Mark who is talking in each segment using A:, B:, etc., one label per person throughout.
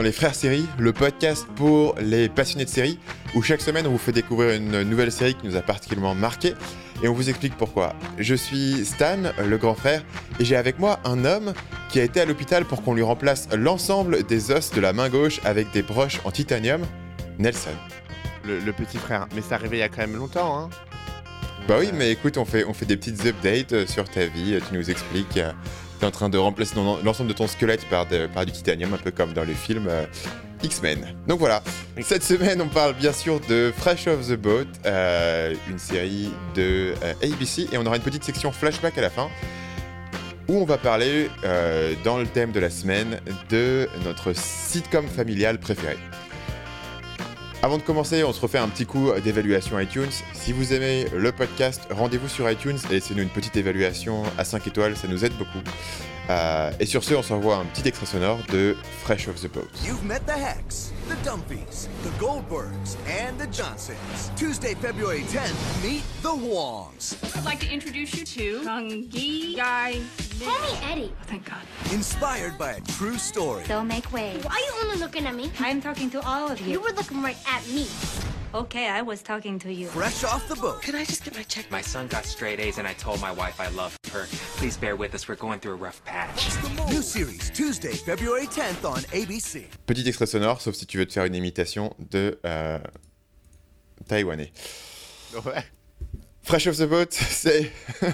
A: dans les Frères Séries, le podcast pour les passionnés de séries, où chaque semaine on vous fait découvrir une nouvelle série qui nous a particulièrement marqué et on vous explique pourquoi. Je suis Stan, le grand frère, et j'ai avec moi un homme qui a été à l'hôpital pour qu'on lui remplace l'ensemble des os de la main gauche avec des broches en titanium, Nelson.
B: Le, petit frère, mais ça arrivait il y a quand même longtemps, hein
A: Bah oui, mais écoute, on fait, on fait des petites updates sur ta vie, tu nous expliques. T'es en train de remplacer l'ensemble de ton squelette par, de- par du titanium, un peu comme dans le film euh, X-Men. Donc voilà, cette semaine on parle bien sûr de Fresh Off the Boat, euh, une série de euh, ABC, et on aura une petite section flashback à la fin, où on va parler, dans le thème de la semaine, de notre sitcom familial préféré. Avant de commencer, on se refait un petit coup d'évaluation iTunes. Si vous aimez le podcast, rendez-vous sur iTunes et laissez-nous une petite évaluation à 5 étoiles, ça nous aide beaucoup. Euh, et sur ce, on s'envoie un petit extrait sonore de Fresh Off the Boat.
C: You've met the Hex, the Dumpies, the Goldbergs, and the Johnsons. Tuesday, February 10th, meet the Wongs.
D: I'd like to introduce you to Gungi Guy.
E: Call me Eddie.
D: Thank God.
C: Inspired by a true story.
E: They'll make way. Why are you only looking at me?
F: I'm talking to all of
E: You
F: you.
E: were looking right at me.
F: Okay, I was talking to you.
C: Fresh off the boat.
G: Could I just get my check? My son got straight A's and I told my wife I love her. Please bear with us, we're going through a rough patch.
C: New series, Tuesday, February 10th on ABC.
A: Petit extrait sonore, sauf si tu veux te faire une imitation de euh, taïwanais.
B: Ouais.
A: Fresh Off the Boat, c'est.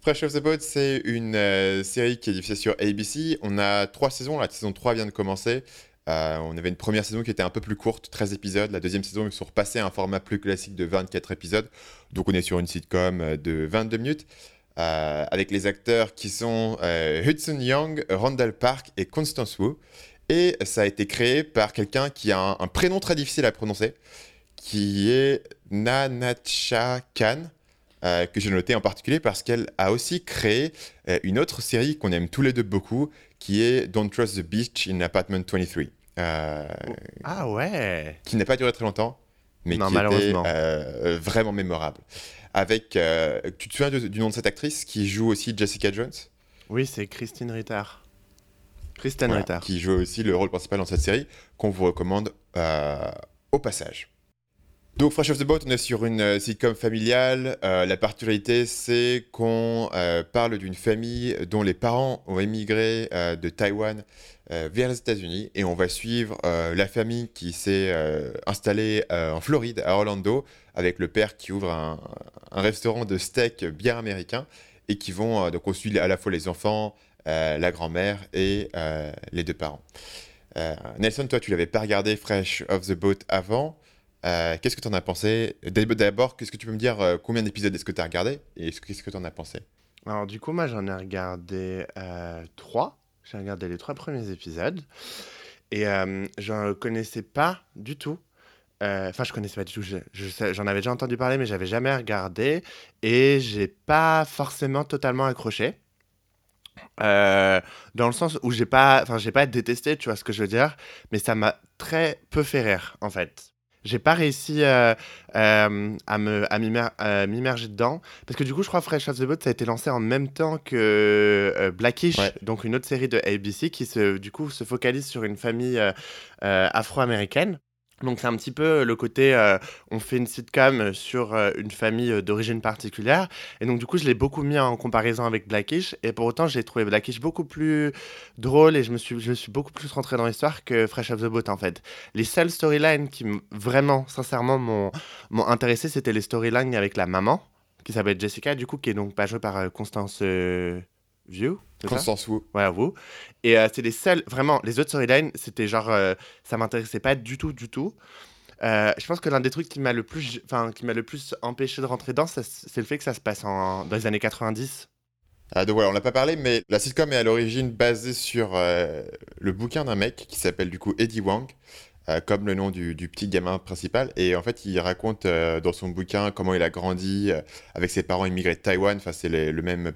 A: Fresh Off the Boat, c'est une euh, série qui est diffusée sur ABC. On a trois saisons, la saison 3 vient de commencer. Euh, on avait une première saison qui était un peu plus courte, 13 épisodes. La deuxième saison, ils sont repassés à un format plus classique de 24 épisodes. Donc on est sur une sitcom euh, de 22 minutes. euh, avec les acteurs qui sont Hudson Young, Randall Park et Constance Wu. Et ça a été créé par quelqu'un qui a un, prénom très difficile à prononcer, qui est Nanacha Khan, que j'ai noté en particulier parce qu'elle a aussi créé une autre série qu'on aime tous les deux beaucoup, qui est Don't Trust the Beach in Apartment 23, euh,
B: Ah ouais
A: qui n'a pas duré très longtemps, mais
B: Non,
A: qui
B: malheureusement.
A: était euh, vraiment mémorable. Avec, euh, tu te souviens du, du nom de cette actrice qui joue aussi Jessica Jones?
B: Oui, c'est Christine Ritter. Kristen
A: Voilà,
B: Ritter.
A: qui joue aussi le rôle principal dans cette série, qu'on vous recommande euh, au passage. Donc Fresh Off the Boat, on est sur une euh, sitcom familiale. Euh, la particularité, c'est qu'on euh, parle d'une famille dont les parents ont émigré euh, de Taïwan euh, vers les États-Unis et on va suivre euh, la famille qui s'est euh, installée en Floride, à Orlando, avec le père qui ouvre un, un restaurant de steak bien américain et qui vont donc on suit à la fois les enfants, la grand-mère et les deux parents. Nelson, toi, tu l'avais pas regardé Fresh Off the Boat avant. Qu'est-ce que tu en as pensé? D'ab- D'abord, qu'est-ce que tu peux me dire Combien d'épisodes est-ce que tu as regardé Et est-ce- qu'est-ce que tu en as pensé?
B: Alors du coup, moi j'en ai regardé trois. J'ai regardé les trois premiers épisodes. Et euh, je connaissais pas du tout. Euh, Enfin, je connaissais pas du tout. J'en avais déjà entendu parler, mais j'avais jamais regardé. Et j'ai pas forcément totalement accroché. Euh, dans le sens où j'ai pas, enfin, j'ai pas détesté, tu vois ce que je veux dire, mais ça m'a très peu fait rire, en fait. J'ai pas réussi euh, euh, à à m'imer- à m'immerger dedans parce que du coup je crois Fresh Off the Boat ça a été lancé en même temps que euh, Blackish
A: Ouais.
B: donc une autre série de ABC qui se du coup se focalise sur une famille euh, euh, afro-américaine donc c'est un petit peu le côté euh, on fait une sitcom sur euh, une famille euh, d'origine particulière. Et donc du coup je l'ai beaucoup mis en comparaison avec Blackish. Et pour autant j'ai trouvé Blackish beaucoup plus drôle et je me suis je suis beaucoup plus rentré dans l'histoire que Fresh Off the Boat en fait. Les seules storylines qui vraiment sincèrement m'ont intéressé c'était les storylines avec la maman qui s'appelle Jessica du coup qui est donc pas jouée par euh, Constance euh, View
A: Constance Wu.
B: Ouais, vous. Et euh, c'est les seuls, vraiment, les autres storylines, c'était genre, euh, ça m'intéressait pas du tout, du tout. Euh, je pense que l'un des trucs qui m'a le plus, enfin, qui m'a le plus empêché de rentrer dedans, ça, c'est le fait que ça se passe en, dans les années 90.
A: Ah, donc voilà, on n'a pas parlé, mais la sitcom est à l'origine basée sur le bouquin d'un mec qui s'appelle du coup Eddie Wang, euh, comme le nom du, du petit gamin principal. Et en fait, il raconte euh, dans son bouquin comment il a grandi euh, avec ses parents immigrés de Taïwan. Enfin, c'est le même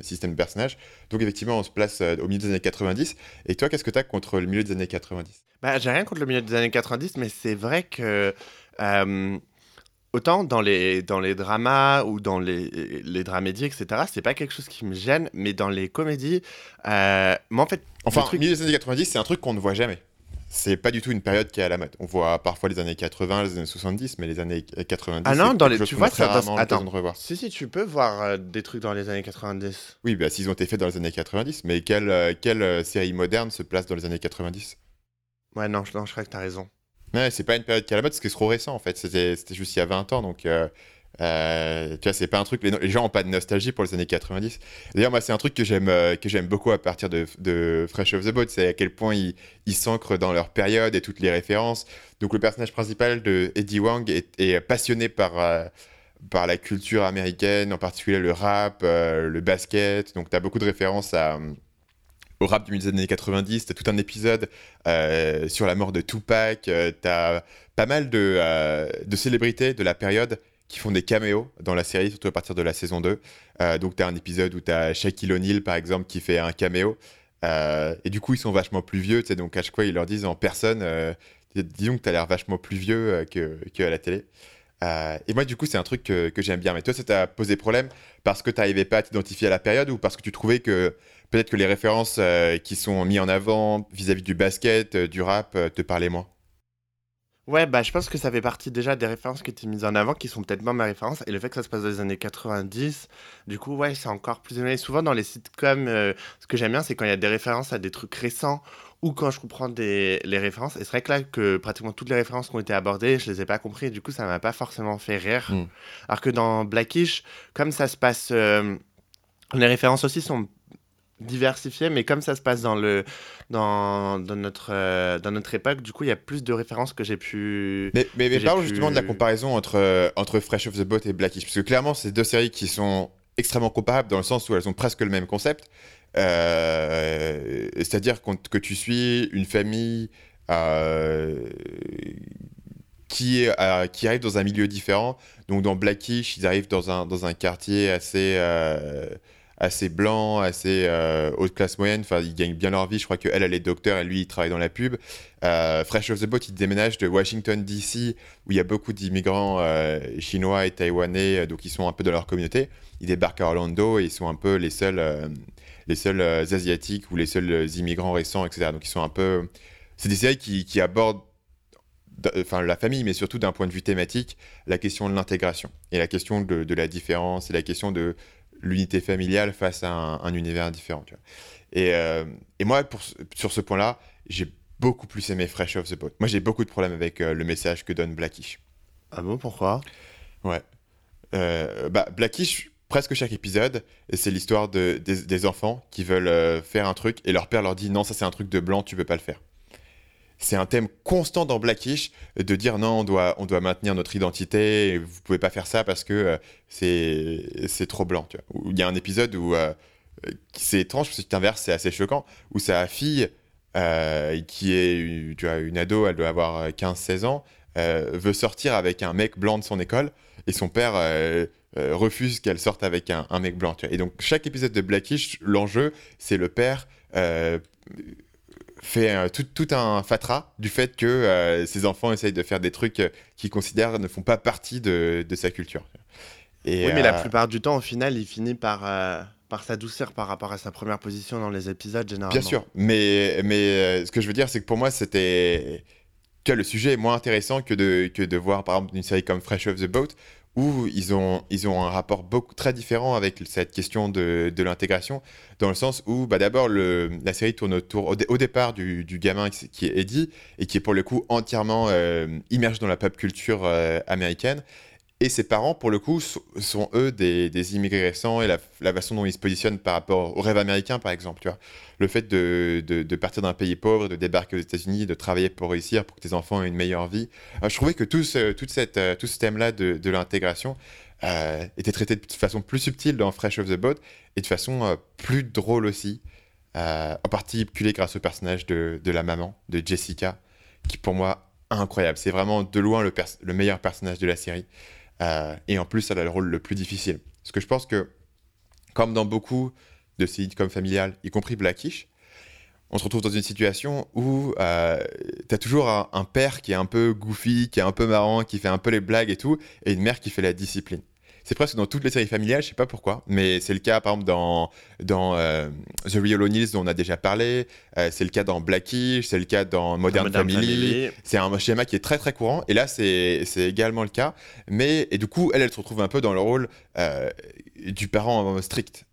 A: système de personnage. Donc effectivement, on se place au milieu des années 90. Et toi, qu'est-ce que tu as contre le milieu des années 90
B: Bah, j'ai rien contre le milieu des années 90, mais c'est vrai que autant dans les, dans les dramas ou dans les, les dramédies, etc., c'est pas quelque chose qui me gêne, mais dans les comédies, moi en fait.
A: Enfin,
B: le truc-
A: milieu des années 90, c'est un truc qu'on ne voit jamais. C'est pas du tout une période qui est à la mode. On voit parfois les années 80, les années 70, mais les années 90.
B: Ah non, dans les- tu vois, ça passe- attends.
A: de revoir.
B: Si, si, tu peux voir euh, des trucs dans les années 90.
A: Oui, bah, s'ils ont été faits dans les années 90, mais quelle, euh, quelle euh, série moderne se place dans les années 90
B: Ouais, non, je, non, je crois que t'as raison.
A: Ouais, c'est pas une période qui est à la mode, parce que c'est trop récent en fait. C'était c'était juste il y a 20 ans, donc euh, euh, tu vois, c'est pas un truc. Les, gens ont pas de nostalgie pour les années 90. D'ailleurs, moi, c'est un truc que j'aime euh, que j'aime beaucoup à partir de, Fresh of the Boat, c'est à quel point ils s'ancrent dans leur période et toutes les références. Donc, le personnage principal de Eddie Wang est, passionné par. euh, par la culture américaine, en particulier le rap, euh, le basket. Donc, tu as beaucoup de références au rap du milieu des années 90. Tu as tout un épisode euh, sur la mort de Tupac. tu as pas mal euh, de célébrités de la période qui font des caméos dans la série, surtout à partir de la saison 2. Euh, donc, tu as un épisode où tu as Shaquille O'Neal, par exemple, qui fait un caméo. Euh, et du coup, ils sont vachement plus vieux. Donc, à chaque fois, ils leur disent en personne euh, Disons que tu as l'air vachement plus vieux euh, que, que la télé. Et moi, du coup, c'est un truc que, j'aime bien. Mais toi, ça t'a posé problème parce que tu n'arrivais pas à t'identifier à la période ou parce que tu trouvais que peut-être que les références qui sont mises en avant vis-à-vis du basket, du rap, te parlaient moins?
B: Ouais, bah, je pense que ça fait partie déjà des références qui étaient mises en avant, qui sont peut-être pas mes références. Et le fait que ça se passe dans les années 90, du coup, ouais, c'est encore plus éloigné. Souvent, dans les sitcoms, euh, ce que j'aime bien, c'est quand il y a des références à des trucs récents ou quand je comprends des, les références. Et c'est vrai que là, que pratiquement toutes les références qui ont été abordées, je les ai pas compris. Et du coup, ça m'a pas forcément fait rire.
A: Mm.
B: Alors que dans Blackish, comme ça se passe. euh, les références aussi sont diversifiées, mais comme ça se passe dans, le, dans, dans, notre, euh, dans notre époque, du coup, il y a plus de références que j'ai pu.
A: Mais, mais, parlons
B: pu-
A: justement de la comparaison entre, euh, entre Fresh of the Boat et Blackish. Parce que clairement, c'est deux séries qui sont extrêmement comparables dans le sens où elles ont presque le même concept. Euh, C'est-à-dire que tu suis une famille euh, qui, euh, qui arrive dans un milieu différent. Donc dans Blackish, ils arrivent dans un, dans un quartier assez, assez blanc, assez euh, haute classe moyenne. Enfin, ils gagnent bien leur vie. Je crois qu'elle, elle est docteur et lui, il travaille dans la pub. Euh, Fresh of the Boat, il déménage de Washington, D.C., où il y a beaucoup d'immigrants euh, chinois et taïwanais, euh, donc ils sont un peu dans leur communauté. Ils débarquent à Orlando et ils sont un peu les seuls, les seuls asiatiques ou les seuls immigrants récents, etc. Donc ils sont un peu. C'est des séries qui, abordent, enfin la famille, mais surtout d'un point de vue thématique, la question de l'intégration et la question de la différence et la question de l'unité familiale face à un, un univers différent. tu vois. Et, euh, et moi, pour, sur ce point-là, j'ai beaucoup plus aimé Fresh Off the Boat. Moi, j'ai beaucoup de problèmes avec euh, le message que donne Blackish.
B: Ah bon, pourquoi?
A: Ouais. Euh, bah, Blackish, presque chaque épisode, c'est l'histoire de, des, des enfants qui veulent faire un truc et leur père leur dit non, ça c'est un truc de blanc, tu peux pas le faire. C'est un thème constant dans Blackish de dire non, on doit, on doit maintenir notre identité, vous pouvez pas faire ça parce que euh, c'est c'est trop blanc. tu vois. Il y a un épisode où euh, c'est étrange parce que tu inverses, c'est assez choquant, où sa fille, euh, qui est tu vois, une ado, elle doit avoir euh, 15-16 ans, euh, veut sortir avec un mec blanc de son école et son père refuse qu'elle sorte avec un, mec blanc. Et donc chaque épisode de Blackish, l'enjeu, c'est le père fait euh, tout, tout un fatras du fait que euh, ses enfants essayent de faire des trucs euh, qu'ils considèrent ne font pas partie de, de sa culture. Et,
B: Oui, mais la plupart du temps, au final, il finit par, par s'adoucir par rapport à sa première position dans les épisodes, généralement.
A: Bien sûr, mais, mais euh, ce que je veux dire, c'est que pour moi, c'était que le sujet est moins intéressant que de, que de voir, par exemple, une série comme Fresh Off the Boat, où ils ont, ils ont un rapport beaucoup, très différent avec cette question de, de l'intégration, dans le sens où, bah, d'abord, la série tourne autour, au, dé- au départ, du, du gamin qui, qui est Eddie, et qui est pour le coup entièrement euh, immergé dans la pop culture euh, américaine. Et ses parents, pour le coup, so- sont eux des, immigrés récents et la, façon dont ils se positionnent par rapport au rêve américain, par exemple. Tu vois. Le fait de, partir d'un pays pauvre, de débarquer aux États-Unis, de travailler pour réussir, pour que tes enfants aient une meilleure vie. Euh, je trouvais que tout ce, euh, thème-là de, l'intégration euh, était traité de façon plus subtile dans Fresh of the Boat et de façon plus drôle aussi. Euh, en particulier grâce au personnage de, la maman, de Jessica, qui pour moi incroyable. C'est vraiment de loin le meilleur personnage de la série. Euh, et en plus, elle a le rôle le plus difficile. Parce que je pense que, comme dans beaucoup de sitcoms familiales, y compris Blackish, on se retrouve dans une situation où euh, t'as toujours un, un père qui est un peu goofy, qui est un peu marrant, qui fait un peu les blagues et tout, et une mère qui fait la discipline. C'est presque dans toutes les séries familiales, je sais pas pourquoi, mais c'est le cas par exemple dans, dans euh, The Real O'Neills dont on a déjà parlé, euh, c'est le cas dans Blackish, c'est le cas dans Modern,
B: Modern
A: Family.
B: Family.
A: C'est un schéma qui est très très courant, et là c'est également le cas, mais et du coup elle, elle se retrouve un peu dans le rôle euh, du parent strict.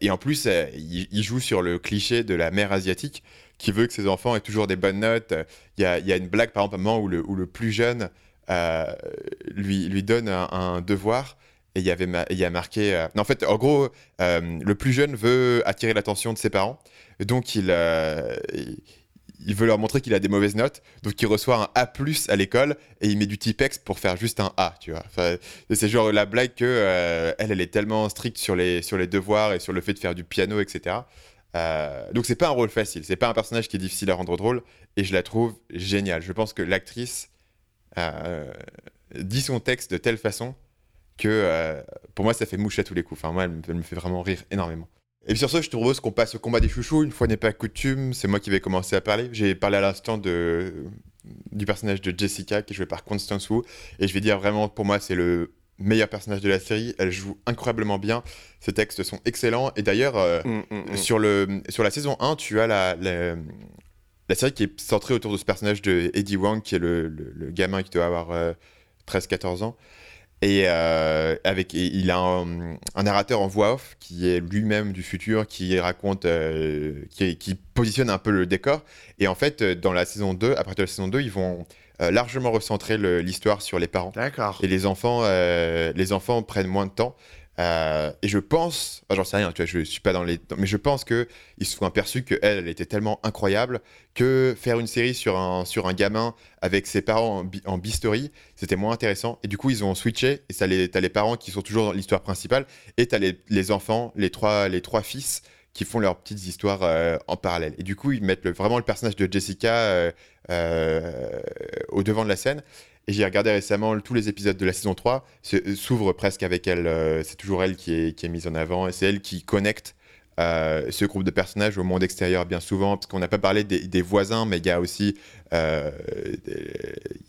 A: Et en plus, il, il joue sur le cliché de la mère asiatique qui veut que ses enfants aient toujours des bonnes notes. Il y a, y a une blague, par exemple, à un moment où le, où le plus jeune euh, lui, lui donne un, un devoir. Et il y, avait il y a marqué. euh, en fait, en gros, euh, le plus jeune veut attirer l'attention de ses parents. Donc, il, euh, il, veut leur montrer qu'il a des mauvaises notes. Donc, il reçoit un A à l'école et il met du typex pour faire juste un A, tu vois. C'est genre la blague que elle, elle est tellement stricte sur les, sur les devoirs et sur le fait de faire du piano, etc. Donc c'est pas un rôle facile, c'est pas un personnage qui est difficile à rendre drôle et je la trouve géniale. Je pense que l'actrice dit son texte de telle façon que euh, pour moi ça fait mouche à tous les coups. Enfin moi elle me, elle me fait vraiment rire énormément. Et puis sur ce, je te propose qu'on passe au combat des chouchous. Une fois n'est pas coutume, c'est moi qui vais commencer à parler. J'ai parlé à l'instant de du personnage de Jessica qui est joué par Constance Wu et je vais dire vraiment pour moi c'est le meilleur personnage de la série. Elle joue incroyablement bien. Ses textes sont excellents et d'ailleurs euh,
B: Mm, mm, mm.
A: sur, le, sur la saison 1, tu as la, la, la série qui est centrée autour de ce personnage de Eddie Wang, qui est le, le- le gamin qui doit avoir euh, 13-14 ans. Et, euh, avec, et il a un, un narrateur en voix off qui est lui-même du futur, qui raconte, euh, qui, qui positionne un peu le décor. Et en fait, dans la saison 2, à partir de la saison 2, ils vont euh, largement recentrer l'histoire sur les parents.
B: D'accord.
A: Et les enfants, les enfants prennent moins de temps. Euh, et je pense, enfin, j'en sais rien, tu vois, je suis pas dans les, mais je pense que ils se sont aperçus que elle, était tellement incroyable que faire une série sur un sur un gamin avec ses parents en, bi- bistory, c'était moins intéressant. Et du coup, ils ont switché. Et ça, les, t'as les parents qui sont toujours dans l'histoire principale, et t'as les, les enfants, les trois les trois fils qui font leurs petites histoires euh, en parallèle. Et du coup, ils mettent vraiment le personnage de Jessica euh, au devant de la scène. Et j'ai regardé récemment tous les épisodes de la saison 3, se- s'ouvrent presque avec elle. euh, c'est toujours elle qui est, mise en avant et c'est elle qui connecte euh, ce groupe de personnages au monde extérieur bien souvent. Parce qu'on n'a pas parlé des, voisins, mais il y a aussi euh,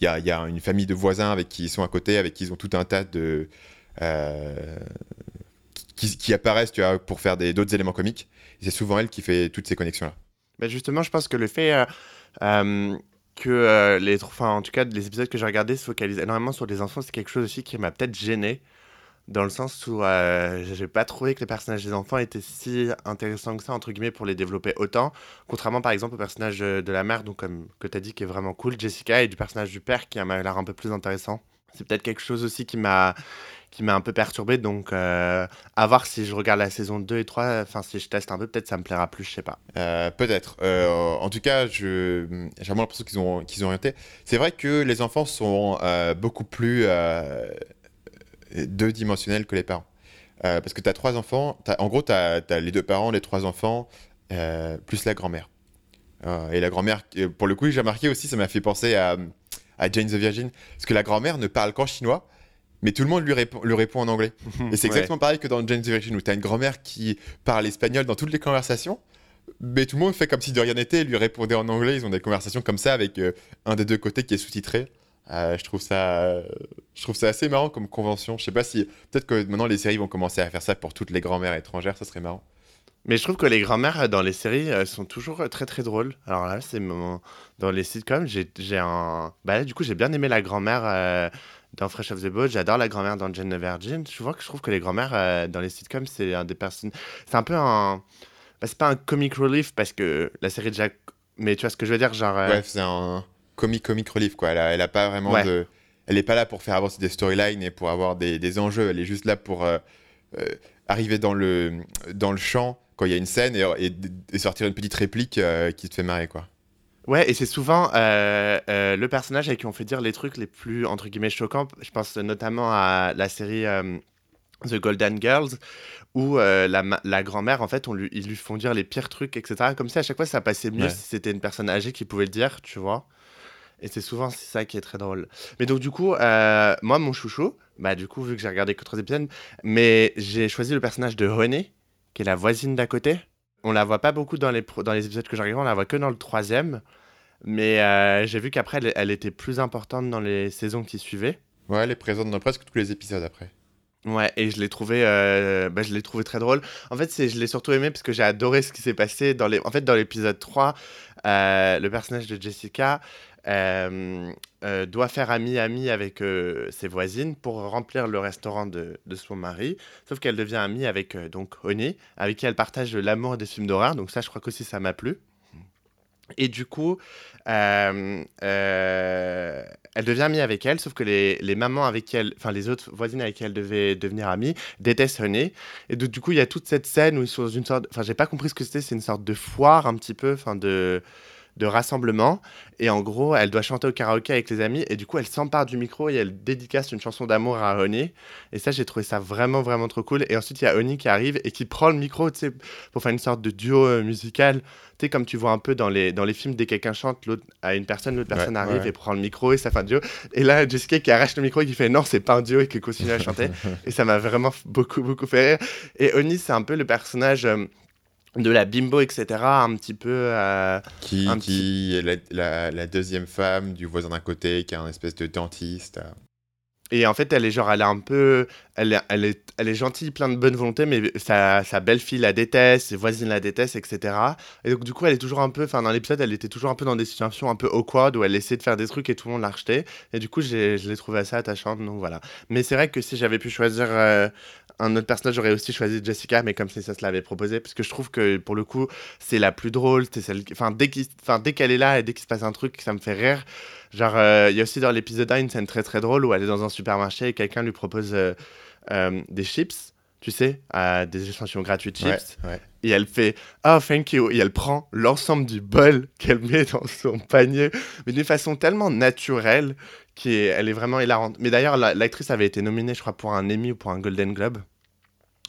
A: y, a, une famille de voisins avec qui ils sont à côté, avec qui ils ont tout un tas de. euh, qui, apparaissent tu vois, pour faire d'autres éléments comiques. C'est souvent elle qui fait toutes ces connexions-là.
B: Bah, justement, je pense que le fait euh, euh, que euh, les, en tout cas, les épisodes que j'ai regardés se focalisent énormément sur les enfants, c'est quelque chose aussi qui m'a peut-être gêné, dans le sens où euh, j'ai pas trouvé que les personnages des enfants étaient si intéressants que ça, entre guillemets, pour les développer autant, contrairement par exemple au personnage de, de la mère, donc comme que tu as dit, qui est vraiment cool, Jessica, et du personnage du père, qui m'a l'air un peu plus intéressant. C'est peut-être quelque chose aussi qui m'a qui m'a un peu perturbé, donc euh, à voir si je regarde la saison 2 et 3, enfin si je teste un peu, peut-être ça me plaira plus, je sais pas.
A: Euh, Peut-être. Euh, en tout cas, j'ai vraiment l'impression qu'ils ont, qu'ils ont orienté. C'est vrai que les enfants sont beaucoup plus deux-dimensionnels que les parents. Parce que tu as trois enfants, en gros, tu as, les deux parents, les trois enfants, plus la grand-mère. Et la grand-mère, pour le coup, j'ai remarqué aussi, ça m'a fait penser à, à Jane the Virgin. Parce que la grand-mère ne parle qu'en chinois, mais tout le monde lui répond, lui répond en anglais. Et c'est
B: Ouais.
A: exactement pareil que dans Jane the Virgin, où tu as une grand-mère qui parle espagnol dans toutes les conversations, mais tout le monde fait comme si de rien n'était lui répondait en anglais. Ils ont des conversations comme ça avec euh, un des deux côtés qui est sous-titré. Euh, je, trouve ça, euh, je trouve ça assez marrant comme convention. Je sais pas si. Peut-être que maintenant les séries vont commencer à faire ça pour toutes les grand-mères étrangères, ça serait marrant.
B: Mais je trouve que les grand-mères euh, dans les séries euh, sont toujours euh, très très drôles. Alors là, c'est mon... dans les sitcoms, j'ai j'ai un. Bah là, du coup, j'ai bien aimé la grand-mère euh, dans Fresh of the Boat. J'adore la grand-mère dans Jane the Virgin. Je vois que je trouve que les grand-mères euh, dans les sitcoms, c'est un des personnes. C'est un peu un. Bah, c'est pas un comic relief parce que la série de Jack. Mais tu vois ce que je veux dire, genre. euh,
A: Ouais, c'est un comic comic relief quoi. Elle a, elle a pas vraiment
B: Ouais.
A: de. Elle est pas là pour faire avancer des storylines et pour avoir des, des enjeux. Elle est juste là pour arriver dans le, dans le champ quand il y a une scène et, et- et sortir une petite réplique euh, qui te fait marrer quoi.
B: Ouais, et c'est souvent euh, euh, le personnage avec qui on fait dire les trucs les plus, entre guillemets, choquants. Je pense notamment à la série The Golden Girls, où euh, la, grand-mère, en fait, on lui, ils lui font dire les pires trucs, etc. Comme ça, à chaque fois, ça passait mieux
A: Ouais.
B: si c'était une personne âgée qui pouvait le dire, tu vois. Et c'est souvent ça qui est très drôle. Mais donc, du coup, euh, moi, mon chouchou, bah, du coup, vu que j'ai regardé que trois épisodes, mais j'ai choisi le personnage de René, qui est la voisine d'à côté. on la voit pas beaucoup dans les, pro- dans les épisodes que j'ai regardés, on la voit que dans le troisième. Mais euh, j'ai vu qu'après, elle, elle était plus importante dans les saisons qui suivaient.
A: Ouais, elle est présente dans presque tous les épisodes après.
B: Ouais, et je l'ai trouvé, euh, bah, je l'ai trouvé très drôle. En fait, je l'ai surtout aimé parce que j'ai adoré ce qui s'est passé dans les. En fait, dans l'épisode 3, euh, le personnage de Jessica euh, euh, doit faire ami-ami avec ses voisines pour remplir le restaurant de, de son mari. Sauf qu'elle devient amie avec donc Oni, avec qui elle partage l'amour des films d'horreur. Donc ça, je crois qu'aussi ça m'a plu. Et du coup, elle devient amie avec elle, sauf que les, les mamans avec elle, enfin les autres voisines avec elle devait devenir amie, détestent Honey. Et donc, du coup, il y a toute cette scène où ils sont dans une sorte, enfin, j'ai pas compris ce que c'était, c'est une sorte de foire un petit peu, enfin de de rassemblement. Et en gros elle doit chanter au karaoké avec les amis. Et du coup elle s'empare du micro et elle dédicace une chanson d'amour à Honey et ça j'ai trouvé ça vraiment vraiment trop cool. Et ensuite il y a Honey qui arrive et qui prend le micro pour faire une sorte de duo euh, musical. Tu sais comme tu vois un peu dans les dans les films dès que quelqu'un chante l'autre à une personne l'autre
A: Ouais,
B: personne arrive
A: ouais.
B: et prend le micro et ça fait un duo. Et là Jessica qui arrache le micro et qui fait non c'est pas un duo et qui continue à chanter. Et ça m'a vraiment beaucoup beaucoup fait rire. Et Honey c'est un peu le personnage euh, de la bimbo etc un petit peu euh,
A: Qui,
B: Un
A: qui est la, la- la deuxième femme du voisin d'un côté, qui est un espèce de dentiste.
B: Et en fait, elle est genre, elle est un peu, elle est, elle est, elle est gentille, plein de bonne volonté, mais sa, sa belle-fille la déteste, ses voisines la détestent, etc. Et donc, du coup, elle est toujours un peu, enfin, dans l'épisode, elle était toujours un peu dans des situations un peu awkward où elle essayait de faire des trucs et tout le monde l'a rejeté. Et du coup, je l'ai trouvé assez attachante, donc voilà. Mais c'est vrai que si j'avais pu choisir euh, un autre personnage, j'aurais aussi choisi Jessica, mais comme si ça se l'avait proposé, parce que je trouve que pour le coup, c'est la plus drôle, c'est celle, enfin, dès qu'elle est là et dès qu'il se passe un truc, ça me fait rire. Genre, euh, il y a aussi dans l'épisode 1 une scène très très drôle où elle est dans un supermarché et quelqu'un lui propose euh, euh, des chips, tu sais, des échantillons gratuits de chips.
A: Ouais, ouais.
B: Et elle fait Oh, thank you. Et elle prend l'ensemble du bol qu'elle met dans son panier, mais d'une façon tellement naturelle qu'elle est vraiment hilarante. Mais d'ailleurs, la- l'actrice avait été nominée, je crois, pour un Emmy ou pour un Golden Globe.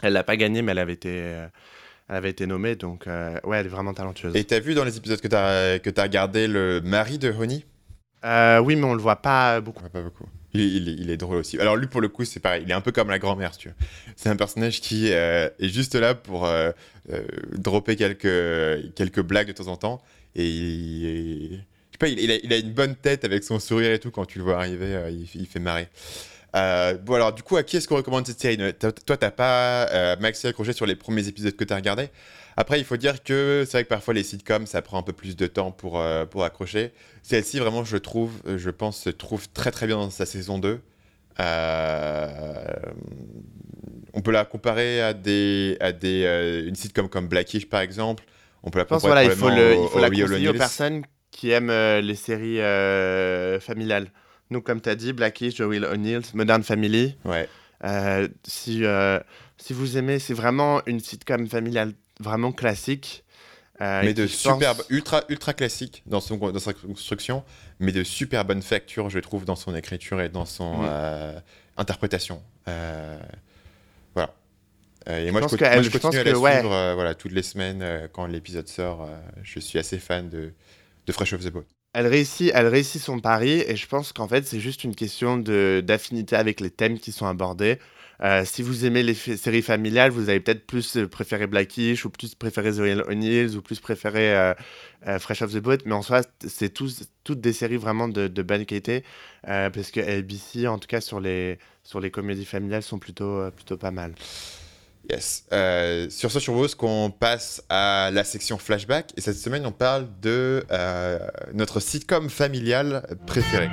B: Elle l'a pas gagné, mais elle avait été, euh, elle avait été nommée. Donc, euh, ouais, elle est vraiment talentueuse.
A: Et t'as vu dans les épisodes que t'as que t'as regardé le mari de Honey?
B: Euh, oui, mais on le voit pas beaucoup.
A: Ouais, pas beaucoup. Il, il est, il est drôle aussi. Alors lui, pour le coup, c'est pareil. Il est un peu comme la grand-mère, si tu veux. C'est un personnage qui est juste là pour dropper quelques, quelques blagues de temps en temps. Et sais pas, il, il a, il a une bonne tête avec son sourire et tout. Quand tu le vois arriver, euh, il, il fait marrer. Euh, bon, alors, du coup, à qui est-ce qu'on recommande cette série? Toi, t'as pas euh, maxi accroché sur les premiers épisodes que t'as regardés. Après, il faut dire que c'est vrai que parfois les sitcoms, ça prend un peu plus de temps pour, euh, pour accrocher. Celle-ci, vraiment, je trouve, je pense, se trouve très très bien dans sa saison 2. Euh, on peut la comparer à des, à des, une sitcom comme Blackish, par exemple. On peut la
B: Je pense
A: comparer
B: voilà, il faut, le,
A: probablement
B: il faut
A: au-
B: la
A: au Real
B: conseiller aux
A: O'Neills.
B: personnes qui aiment euh, les séries euh, familiales. Donc, comme tu as dit, The Will O'Neill, Modern Family.
A: Ouais.
B: Euh, si, si vous aimez, c'est vraiment une sitcom familiale vraiment classique.
A: mais de
B: pense-
A: superbe, ultra, ultra classique dans, son, dans sa construction, mais de super bonne facture, je trouve, dans son écriture et dans son
B: Mhm.
A: interprétation. Voilà. Et moi,
B: pense
A: je, moi, je
B: je pense
A: continue à la
B: que, ouais.
A: suivre euh, voilà, toutes les semaines euh, quand l'épisode sort. euh, je suis assez fan de, Fresh the Boat.
B: Elle réussit, elle réussit son pari et je pense qu'en fait c'est juste une question d'affinité avec les thèmes qui sont abordés. Euh, si vous aimez les séries familiales, vous allez peut-être plus euh, préférer Blackish ou plus préférer The Real O'Neills ou plus préférer euh, Fresh Off the Boat. Mais en soi, c'est toutes des séries vraiment de, de bonne qualité parce que ABC, en tout cas sur les, sur les comédies familiales, sont plutôt, plutôt pas mal.
A: Yes. Euh, sur ce, je propose qu'on passe à la section flashback. Et cette semaine, on parle de euh, notre sitcom familial préféré.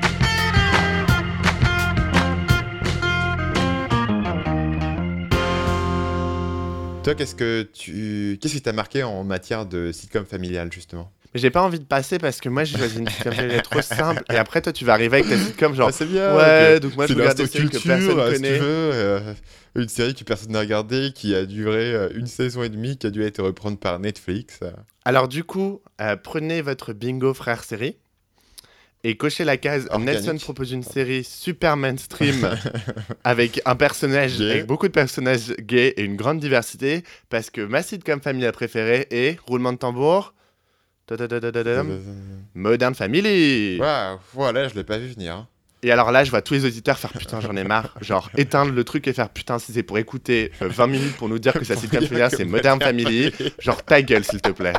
A: Toi, qu'est-ce que tu, qu'est-ce qui t'a marqué en matière de sitcom familial justement?
B: Mais j'ai pas envie de passer parce que moi j'ai choisi une sitcom trop simple et après toi tu vas arriver avec ta sitcom genre
A: Ah, c'est bien.
B: ouais
A: ok.
B: donc moi je regarde des que personne
A: euh, si
B: connaît.
A: tu veux, euh, une série que personne n'a regardée, qui a duré euh, une saison et demie, qui a dû être reprendre par Netflix.
B: Alors du coup, euh, prenez votre bingo frère série et cochez la case
A: Organique.
B: Nelson propose une série super mainstream avec un personnage,
A: Gay.
B: avec beaucoup de personnages gays et une grande diversité parce que ma sitcom familiale préférée est roulement de tambour. Modern Family.
A: Voilà, je l'ai pas vu venir.
B: Et alors là, je vois tous les auditeurs faire putain, j'en ai marre. Genre, éteindre le truc et faire putain, si c'est pour écouter euh, 20 minutes pour nous dire que sa sitcom préférée, c'est Modern Family. Genre, ta gueule, s'il te plaît.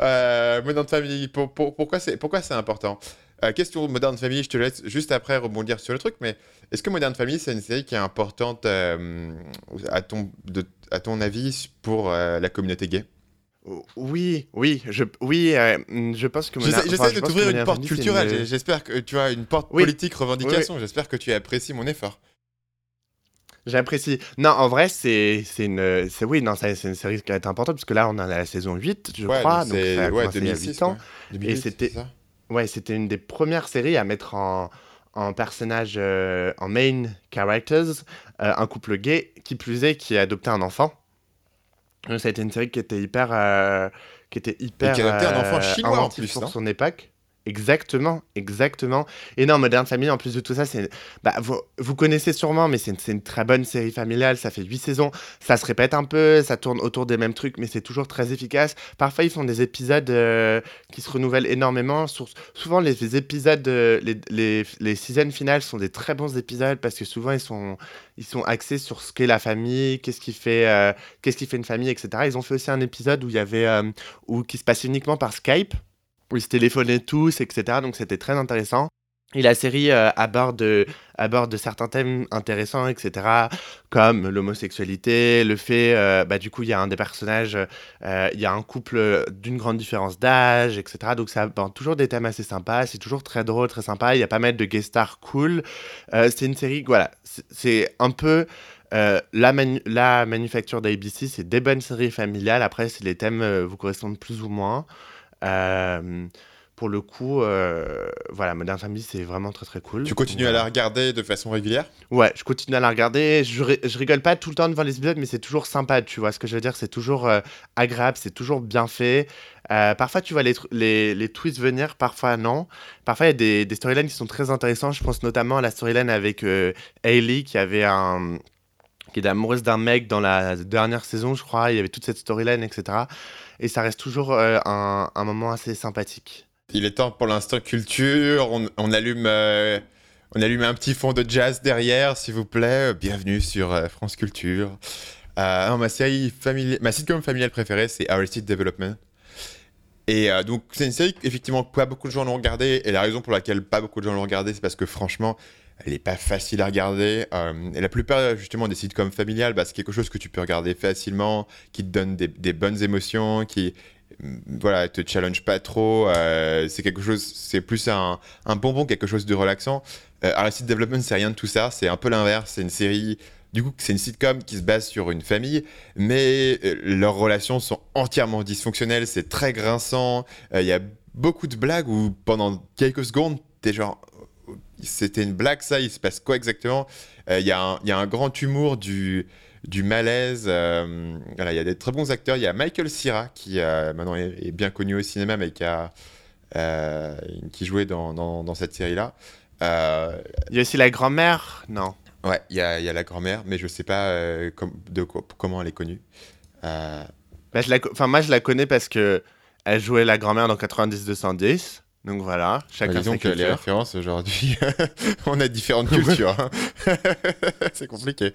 A: Euh, Modern Family, pour- pour- pourquoi c'est pourquoi c'est important? Euh, Question Modern Family, je te laisse juste après rebondir sur le truc, mais est-ce que Modern Family, c'est une série qui est importante euh, à, ton, de- à ton avis pour euh, la communauté gay?
B: Oui, oui, je, oui, euh, je pense que
A: J'essaie
B: enfin,
A: de
B: je que
A: t'ouvrir une porte culturelle,
B: une-
A: j'espère que tu as une porte
B: Oui.
A: politique, revendication, j'espère que tu apprécies mon effort.
B: J'apprécie. Non, en vrai, c'est une. c'est- Oui, non, c'est une série qui est importante, parce que là, on est à la saison 8, je
A: Ouais,
B: crois.
A: donc
B: ça a
A: ouais,
B: commencé il y a
A: 2006,
B: 8 ans.
A: quoi. 2008,
B: c'était- Ouais, c'était une des premières séries à mettre en, en personnage, euh, en main characters, euh, un couple gay, qui plus est, qui a adopté un enfant. Donc, ça a été une série qui était hyper. euh, qui était hyper.
A: qui a adopté un enfant
B: euh,
A: chinois, en plus,
B: pour
A: non?
B: son époque. Exactement, exactement. Et non, Modern Family, en plus de tout ça, c'est. Bah, vous, vous connaissez sûrement, mais c'est une, une très bonne série familiale. Ça fait 8 saisons. Ça se répète un peu, ça tourne autour des mêmes trucs, mais c'est toujours très efficace. Parfois, ils font des épisodes euh, qui se renouvellent énormément. Souvent, les épisodes, euh, les, les, les finales sont des très bons épisodes parce que souvent, ils sont, ils sont axés sur ce qu'est la famille, qu'est-ce qui fait, euh, qu'est-ce qui fait une famille, etc. Ils ont fait aussi un épisode où il y avait, où, qui se passait uniquement par Skype, ils se téléphonaient tous, etc. Donc, c'était très intéressant. Et la série euh, aborde, aborde certains thèmes intéressants, etc., comme l'homosexualité, le fait, euh, bah, du coup, il y a un des personnages, euh, il y a un couple d'une grande différence d'âge, etc. Donc ça aborde toujours des thèmes assez sympas, c'est toujours très drôle, très sympa, il y a pas mal de guest stars cool. Euh, c'est une série, voilà, c'est- un peu... euh, la, manu- la manufacture d'ABC, c'est des bonnes séries familiales. Après, si les thèmes euh, vous correspondent plus ou moins. Euh, pour le coup, euh, voilà, Modern Family, c'est vraiment très très cool.
A: Tu continues à la regarder de façon régulière?
B: Ouais, je continue à la regarder. Je, ri- je rigole pas tout le temps devant les épisodes, mais c'est toujours sympa, tu vois ce que je veux dire. C'est toujours euh, agréable, c'est toujours bien fait. Euh, parfois, tu vois les, les, les twists venir, parfois non. Parfois, il y a des, des storylines qui sont très intéressantes. Je pense notamment à la storyline avec Hailey, qui avait un qui était amoureuse d'un mec dans la dernière saison, je crois. Il y avait toute cette storyline, etc. Et ça reste toujours euh, un, moment assez sympathique.
A: Il est temps pour l'instant culture. On, allume, euh, on allume un petit fond de jazz derrière, s'il vous plaît. Bienvenue sur euh, France Culture. Ma série famili- ma sitcom familiale préférée, c'est Arrested Development. Et euh, donc, c'est une série qu'effectivement pas beaucoup de gens l'ont regardée. Et la raison pour laquelle pas beaucoup de gens l'ont regardée, c'est parce que franchement, elle n'est pas facile à regarder. Euh, et la plupart, justement, des sitcoms familiales, bah, c'est quelque chose que tu peux regarder facilement, qui te donne des, bonnes émotions, qui mm, voilà, te challenge pas trop. euh, c'est quelque chose, c'est plus un, bonbon, quelque chose de relaxant. Euh, Arrested Development, c'est rien de tout ça. C'est un peu l'inverse. C'est une série. Du coup, c'est une sitcom qui se base sur une famille, mais euh, leurs relations sont entièrement dysfonctionnelles. C'est très grinçant. Euh, Il y a beaucoup de blagues où pendant quelques secondes, t'es genre, c'était une blague ça, il se passe quoi exactement? Euh, Il y, a un- grand humour du, malaise. il y a des très bons acteurs. Il y a Michael Cera qui maintenant est, bien connu au cinéma, mais qui, jouait dans, dans, cette série-là.
B: Il y a aussi la grand-mère? Non.
A: Ouais, il y y a la grand-mère, mais je sais pas euh, comment elle est connue. Euh,
B: Bah, je la moi, je la connais parce que elle jouait la grand-mère dans 90-210. Donc voilà, chacun
A: disons
B: sa
A: que les références aujourd'hui, on a différentes cultures. hein. C'est compliqué.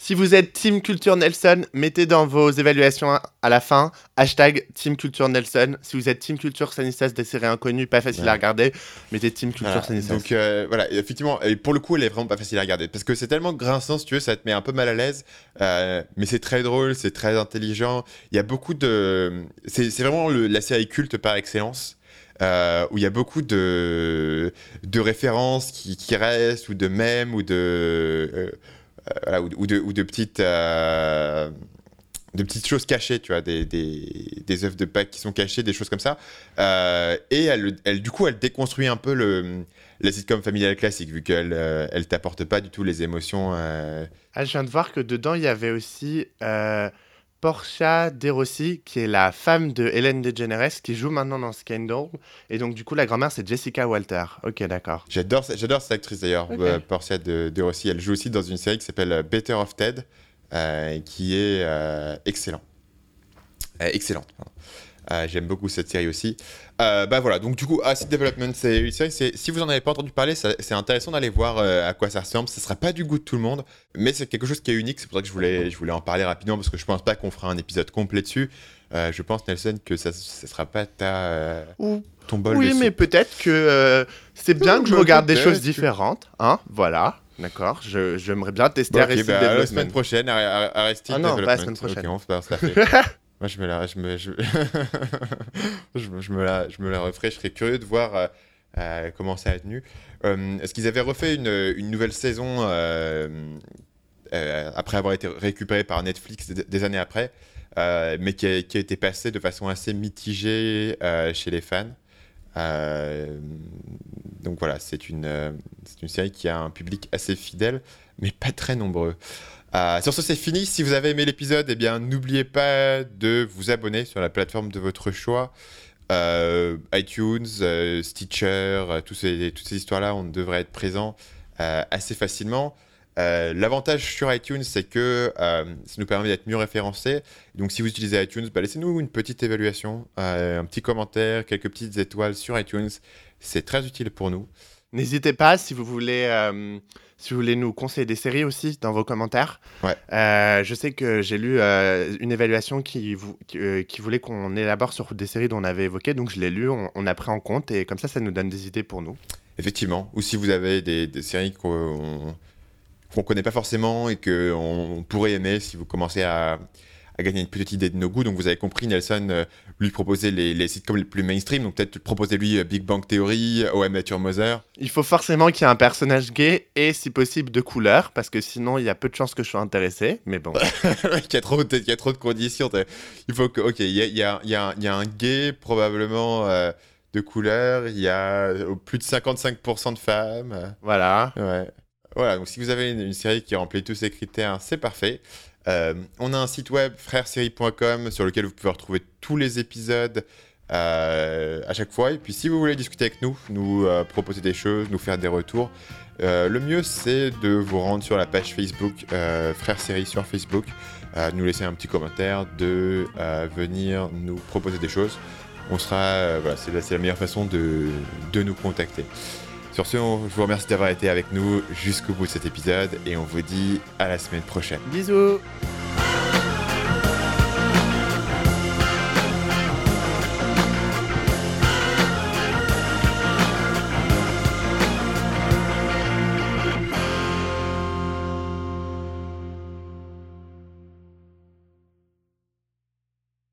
B: Si vous êtes Team Culture Nelson, mettez dans vos évaluations à la fin hashtag Team Culture Nelson. Si vous êtes Team Culture Stanislas des séries inconnues, pas facile
A: Ouais.
B: à regarder, mettez Team Culture
A: Voilà,
B: Stanislas.
A: Donc euh, voilà, et effectivement, et pour le coup, elle est vraiment pas facile à regarder parce que c'est tellement grinçant, si tu veux, ça te met un peu mal à l'aise, euh, mais c'est très drôle, c'est très intelligent. Il y a beaucoup de, c'est c'est vraiment le- la série culte par excellence. Euh, où il y a beaucoup de, références qui, restent, ou de mèmes, ou de, petites, choses cachées, tu vois, des, des, œuvres de Pâques qui sont cachées, des choses comme ça. Euh, et elle, du coup, elle déconstruit un peu le, la sitcom familiale classique, vu qu'elle euh, elle t'apporte pas du tout les émotions. euh,
B: Ah, je viens de voir que dedans, il y avait aussi Portia De Rossi, qui est la femme de Hélène DeGeneres, qui joue maintenant dans Scandal. Et donc, du coup, la grand-mère, c'est Jessica Walter. Ok, d'accord.
A: J'adore, j'adore cette actrice d'ailleurs, euh, Portia de, de Rossi. Elle joue aussi dans une série qui s'appelle euh, Better of Ted, euh, qui est euh, excellent. Euh, excellente. pardon. Euh, J'aime beaucoup cette série aussi. Euh, bah voilà, donc du coup, Acid Development, c'est une série, si vous en avez pas entendu parler, c'est intéressant d'aller voir euh, à quoi ça ressemble. Ce sera pas du goût de tout le monde, mais c'est quelque chose qui est unique. C'est pour ça que je voulais, je voulais en parler rapidement parce que je pense pas qu'on fera un épisode complet dessus. Je pense, Nelson, que ça, ça sera pas ta, ton bol
B: Oui, mais peut-être que c'est bien
A: Oui,
B: que je
A: bah,
B: regarde des choses différentes. Hein Voilà, d'accord. J'aimerais bien tester
A: Bon, ok,
B: Arrested
A: bah, la
B: Development.
A: semaine prochaine, Ar- Ar- Arrested
B: Ah non, pas la semaine prochaine.
A: Ok, on fait ça fait. Moi, je me la, je me, je... la, je me la referai. Je serais curieux de voir euh, euh, comment ça a tenu. Euh, Est-ce qu'ils avaient refait une, nouvelle saison après avoir été récupéré par Netflix des, années après, mais qui a, été passée de façon assez mitigée chez les fans? Donc voilà, c'est une série qui a un public assez fidèle, mais pas très nombreux. Euh, sur ce, c'est fini. Si vous avez aimé l'épisode, eh bien, n'oubliez pas de vous abonner sur la plateforme de votre choix. Euh, iTunes, euh, Stitcher, toutes ces histoires-là, on devrait être présent assez facilement. L'avantage sur iTunes, c'est que ça nous permet d'être mieux référencés. Donc, si vous utilisez iTunes, bah, laissez-nous une petite évaluation, un petit commentaire, quelques petites étoiles sur iTunes. C'est très utile pour nous.
B: N'hésitez pas si vous voulez, euh, si vous voulez nous conseiller des séries aussi dans vos commentaires.
A: Ouais.
B: Euh, je sais que j'ai lu euh, une évaluation qui, vou- qui, qui voulait qu'on élabore sur des séries dont on avait évoqué, donc je l'ai lu, on, on a pris en compte et comme ça, ça nous donne des idées pour nous.
A: Effectivement. Ou si vous avez des, des séries qu'on qu'on connaît pas forcément et qu'on on pourrait aimer si vous commencez à, à gagner une petite idée de nos goûts. Donc vous avez compris, Nelson euh, lui proposait les, les sitcoms les plus mainstream. Donc peut-être proposer lui euh, Big Bang Theory, OM Met Your Mother.
B: Il faut forcément qu'il y ait un personnage gay et si possible de couleur, parce que sinon il y a peu de chances que je sois intéressé. Mais bon,
A: il, y a trop, de- il y a trop de conditions. Il faut que, ok, il y a, il y a- il y a un- il y a un gay probablement euh, de couleur. Il y a euh, plus de 55% de femmes. euh,
B: voilà.
A: Ouais. Voilà, donc si vous avez une, série qui remplit tous ces critères, c'est parfait. Euh, on a un site web, frèresérie.com, sur lequel vous pouvez retrouver tous les épisodes euh, à chaque fois. Et puis si vous voulez discuter avec nous, nous euh, proposer des choses, nous faire des retours, le mieux c'est de vous rendre sur la page Facebook, Frères Série sur Facebook, nous laisser un petit commentaire, de venir nous proposer des choses. On sera, voilà, c'est la, la meilleure façon de, de nous contacter. Sur ce, je vous remercie d'avoir été avec nous jusqu'au bout de cet épisode et on vous dit à la semaine prochaine.
B: Bisous